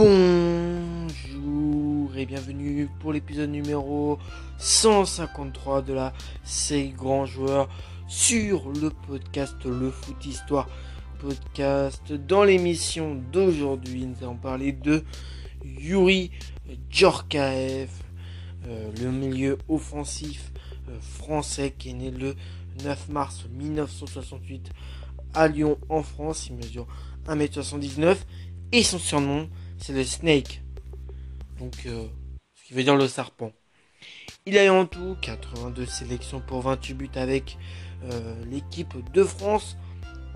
Bonjour et bienvenue pour l'épisode numéro 153 de la série Grand Joueur sur le podcast Le Foot Histoire Podcast. Dans l'émission d'aujourd'hui, nous allons parler de Yuri Djorkaeff, euh, le milieu offensif euh, français qui est né le 9 mars 1968 à Lyon en France. Il mesure 1m79 et son surnom c'est le Snake. Donc, euh, ce qui veut dire le serpent. Il a eu en tout 82 sélections pour 28 buts avec euh, l'équipe de France.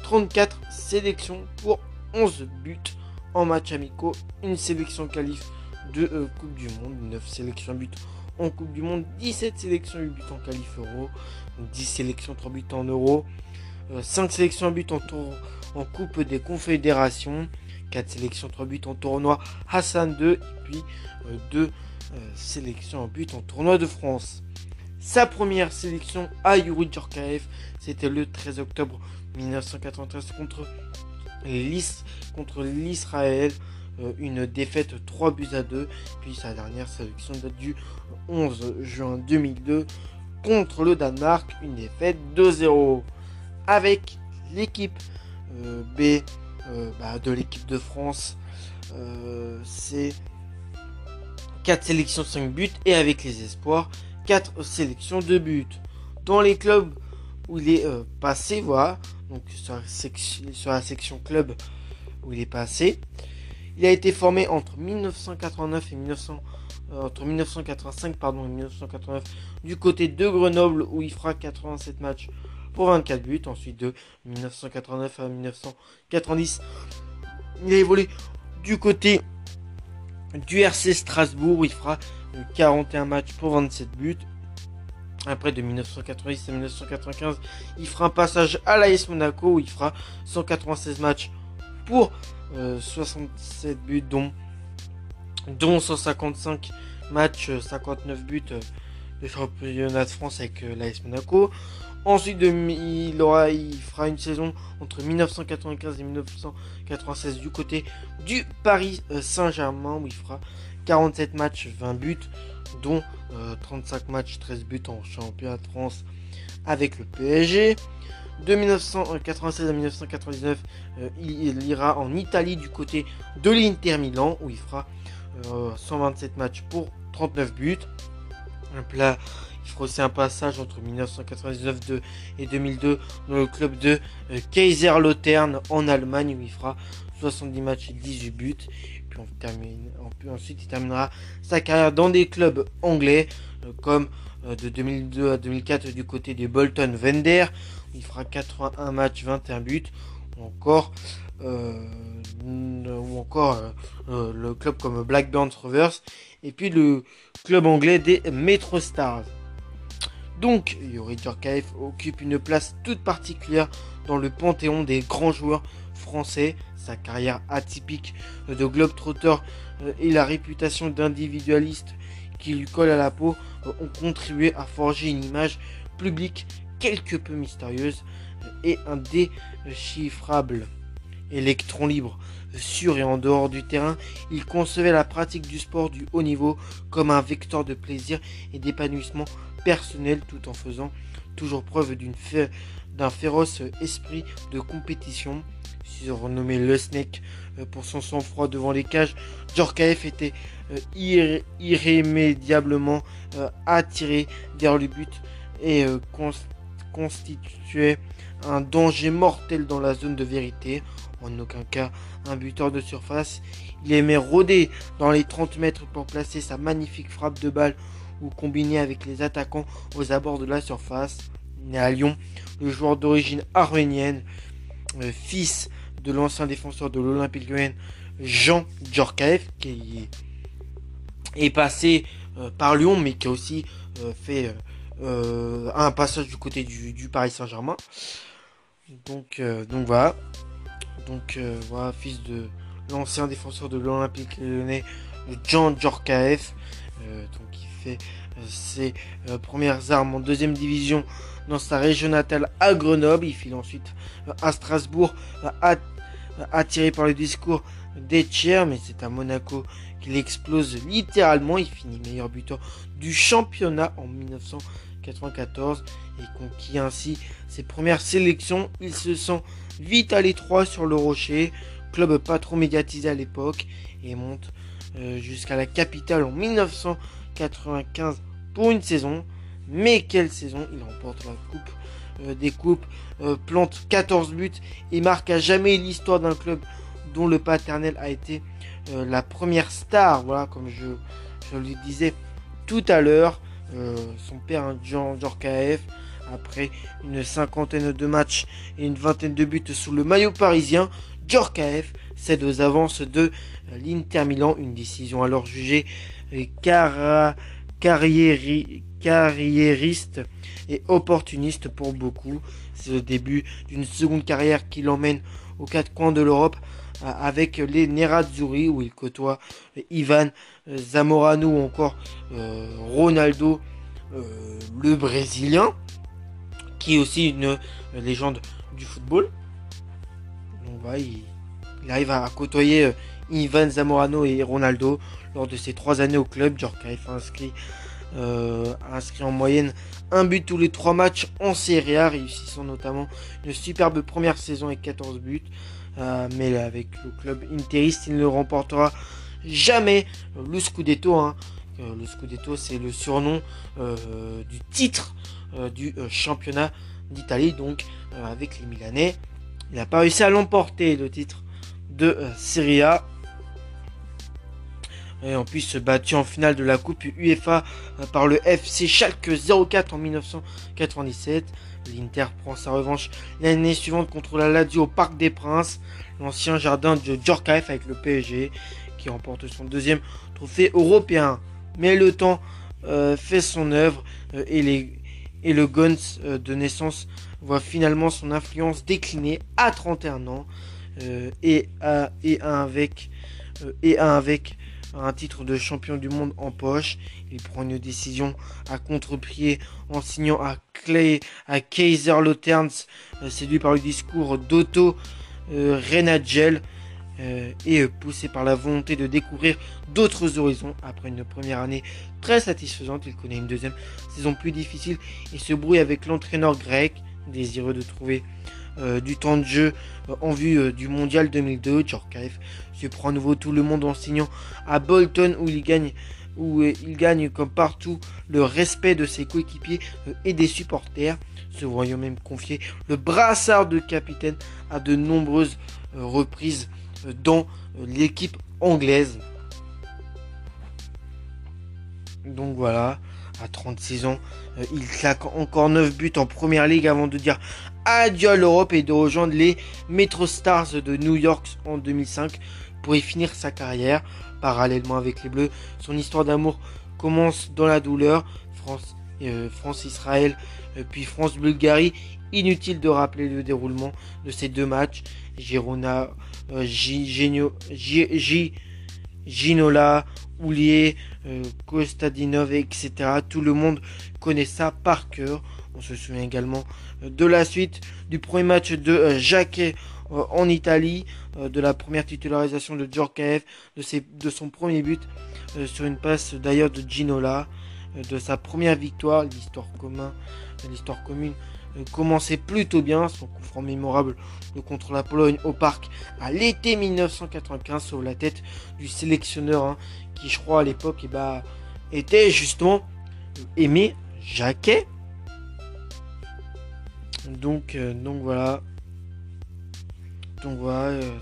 34 sélections pour 11 buts en match amicaux. Une sélection qualif de euh, Coupe du Monde. 9 sélections buts en Coupe du Monde. 17 sélections 8 buts en qualif euro. 10 sélections 3 buts en euro. 5 sélections buts en, tour, en Coupe des Confédérations. 4 sélections, 3 buts en tournoi Hassan 2 et puis 2 euh, euh, sélections en but en tournoi de France. Sa première sélection à Yuri Djorkaeff, c'était le 13 octobre 1993 contre l'Israël. Euh, une défaite 3 buts à 2. Puis sa dernière sélection date du 11 juin 2002 contre le Danemark. Une défaite 2-0. Avec l'équipe B bah, de l'équipe de France, euh, c'est 4 sélections, 5 buts. Et avec les espoirs, 4 sélections, 2 buts. Dans les clubs où il est euh, passé, voilà, donc sur la, section, sur la section club où il est passé, il a été formé entre 1989 et 1900, entre 1985 pardon, et 1989 du côté de Grenoble où il fera 87 matchs pour 24 buts. Ensuite de 1989 à 1990, il a évolué du côté du RC Strasbourg où il fera 41 matchs pour 27 buts. Après de 1990 à 1995, il fera un passage à l'AS Monaco où il fera 196 matchs pour 67 euh, buts dont, dont 155 matchs, 59 buts euh, de championnat de France avec euh, l'AS Monaco. Ensuite, il, fera une saison entre 1995 et 1996 du côté du Paris euh, Saint-Germain où il fera 47 matchs, 20 buts, dont 35 euh, matchs, 13 buts en championnat de France avec le PSG. De 1996 à 1999, euh, il, ira en Italie du côté de l'Inter Milan où il fera 127 matchs pour 39 buts. Un plat il fera aussi un passage entre 1999 et 2002 dans le club de euh, Kaiserslautern en Allemagne où il fera 70 matchs et 18 buts. Puis ensuite, il terminera sa carrière dans des clubs anglais euh, comme euh, de 2002 à 2004 du côté des Bolton Vender. Où il fera 81 matchs, 21 buts. Ou encore, ou encore le club comme Blackburn Rovers. Et puis le club anglais des Metro Stars. Donc, Yuri Djorkaeff occupe une place toute particulière dans le panthéon des grands joueurs français. Sa carrière atypique de globetrotter euh, et la réputation d'individualiste qui lui colle à la peau euh, ont contribué à forger une image publique quelque peu mystérieuse et indéchiffrable. Électron libre, sur et en dehors du terrain, il concevait la pratique du sport du haut niveau comme un vecteur de plaisir et d'épanouissement personnel tout en faisant toujours preuve d'un féroce esprit de compétition. renommé Le Snake euh, pour son sang-froid devant les cages, Djorkaeff était euh, irrémédiablement euh, attiré vers le but et constituait un danger mortel dans la zone de vérité. En aucun cas un buteur de surface. Il aimait rôder dans les 30 mètres pour placer sa magnifique frappe de balle ou combiné avec les attaquants aux abords de la surface. Né à Lyon, le joueur d'origine arménienne, euh, fils de l'ancien défenseur de l'Olympique lyonnais Jean Djorkaeff, qui est passé euh, par Lyon, mais qui a aussi euh, fait un passage du côté du, Paris Saint-Germain. Donc, donc voilà. Donc voilà, fils de l'ancien défenseur de l'Olympique lyonnais, Jean Djorkaeff. donc fait euh, ses euh, premières armes en deuxième division dans sa région natale à Grenoble. Il file ensuite euh, à Strasbourg, attiré par le discours des tiers, mais c'est à Monaco qu'il explose littéralement. Il finit meilleur buteur du championnat en 1994 et conquit ainsi ses premières sélections. Il se sent vite à l'étroit sur le rocher, club pas trop médiatisé à l'époque, et monte euh, jusqu'à la capitale en 1995 pour une saison. Mais quelle saison Il remporte la coupe euh, des coupes, euh, plante 14 buts et marque à jamais l'histoire d'un club dont le paternel a été la première star. Voilà, comme je le disais tout à l'heure, son père, Jean Djorkaeff, après une cinquantaine de matchs et une vingtaine de buts sous le maillot parisien, Djorkaeff cède aux avances de l'Inter Milan, une décision alors jugée carriériste et opportuniste pour beaucoup. C'est le début d'une seconde carrière qui l'emmène aux quatre coins de l'Europe euh, avec les Nerazzurri où il côtoie Ivan Zamorano ou encore euh, Ronaldo euh, le Brésilien qui est aussi une légende du football. Voilà, il, arrive à, côtoyer Ivan Zamorano et Ronaldo lors de ses trois années au club. Djorkaeff a inscrit, euh, inscrit en moyenne un but tous les trois matchs en Serie A, réussissant notamment une superbe première saison avec 14 buts. Euh, mais avec le club interiste, il ne remportera jamais le Scudetto. Hein. Euh, le Scudetto, c'est le surnom du titre du championnat d'Italie. Donc, avec les Milanais, il n'a pas réussi à l'emporter le titre de Serie A et en plus battu en finale de la Coupe UEFA euh, par le FC Schalke 04 en 1997. L'Inter prend sa revanche l'année suivante contre la Lazio au Parc des Princes, l'ancien jardin de Djorkaeff avec le PSG qui remporte son deuxième trophée européen. Mais le temps euh, fait son œuvre euh, et, les, et le Guns de naissance voit finalement son influence décliner à 31 ans et, à, et et avec un titre de champion du monde en poche. Il prend une décision à contre-pied en signant à, Clay, à Kaiser Lauterns, euh, séduit par le discours d'Otto euh, Renagel euh, et poussé par la volonté de découvrir d'autres horizons. Après une première année très satisfaisante, il connaît une deuxième saison plus difficile et se brouille avec l'entraîneur grec, désireux de trouver du temps de jeu en vue du mondial 2002. Djorkaeff prend à nouveau tout le monde en signant à Bolton où il gagne où il gagne comme partout le respect de ses coéquipiers euh, et des supporters, se voyant même confier le brassard de capitaine à de nombreuses euh, reprises euh, dans l'équipe anglaise. Donc voilà, à 36 ans, il claque encore 9 buts en première ligue avant de dire adieu à l'Europe et de rejoindre les Metro Stars de New York en 2005 pour y finir sa carrière. Parallèlement avec les Bleus, son histoire d'amour commence dans la douleur. France, euh, Israël, euh, puis France Bulgarie. Inutile de rappeler le déroulement de ces deux matchs. Girona, euh, Ginola, Oulier, Kostadinov, etc. Tout le monde connaît ça par cœur. On se souvient également de la suite du premier match de Jacquet euh, en Italie, euh, de la première titularisation de Djorkaeff, de, de son premier but euh, sur une passe d'ailleurs de Ginola, de sa première victoire, l'histoire commune commençait plutôt bien, son coup franc mémorable contre la Pologne au parc à l'été 1995 sur la tête du sélectionneur hein, qui je crois à l'époque eh ben, était justement Aimé Jacquet. Donc, donc voilà, donc voilà, euh,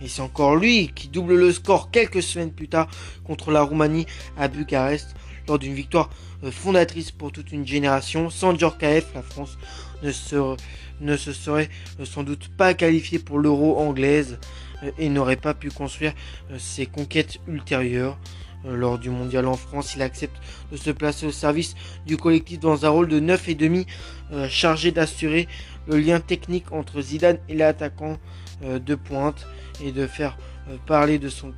et c'est encore lui qui double le score quelques semaines plus tard contre la Roumanie à Bucarest lors d'une victoire euh, fondatrice pour toute une génération. Sans Djorkaeff, la France ne se, serait euh, sans doute pas qualifiée pour l'euro anglaise et n'aurait pas pu construire ses conquêtes ultérieures. Lors du mondial en France, il accepte de se placer au service du collectif dans un rôle de 9,5 chargé d'assurer le lien technique entre Zidane et l'attaquant euh, de pointe et de faire euh, parler son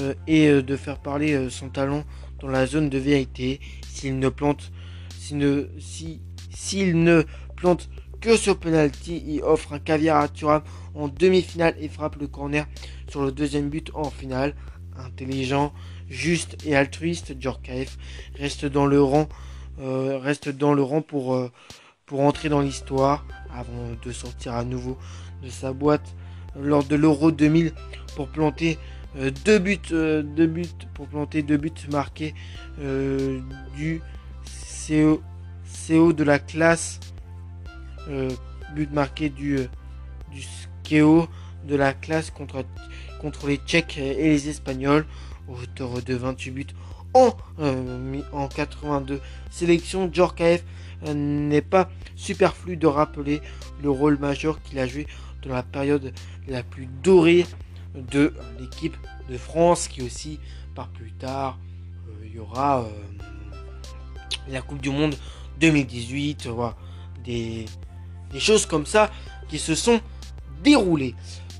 euh, et de faire parler son talent dans la zone de vérité. S'il ne plante, s'il ne, si, s'il ne plante que sur penalty, il offre un caviar à Thuram en demi-finale et frappe le corner sur le deuxième but en finale. Intelligent, juste et altruiste, Djorkaeff reste dans le rang, euh, reste dans le rang pour, euh, pour entrer dans l'histoire avant de sortir à nouveau de sa boîte lors de l'Euro 2000 pour planter deux buts, deux buts pour planter deux buts marqués du CO, CO de la classe but marqué du du Skeo de la classe contre, contre les Tchèques et les Espagnols, auteur de 28 buts en, euh, en 82 sélections. Djorkaeff euh, n'est pas superflu de rappeler le rôle majeur qu'il a joué dans la période la plus dorée de l'équipe de France, qui aussi, par plus tard, euh, il y aura la Coupe du Monde 2018, des, des choses comme ça qui se sont déroulées.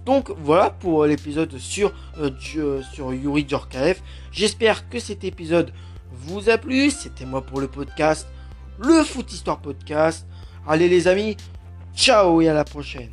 Donc voilà pour l'épisode sur, euh, euh, sur Yuri Djorkaeff. J'espère que cet épisode vous a plu. C'était moi pour le podcast, le Foot Histoire Podcast. Allez les amis, ciao et à la prochaine.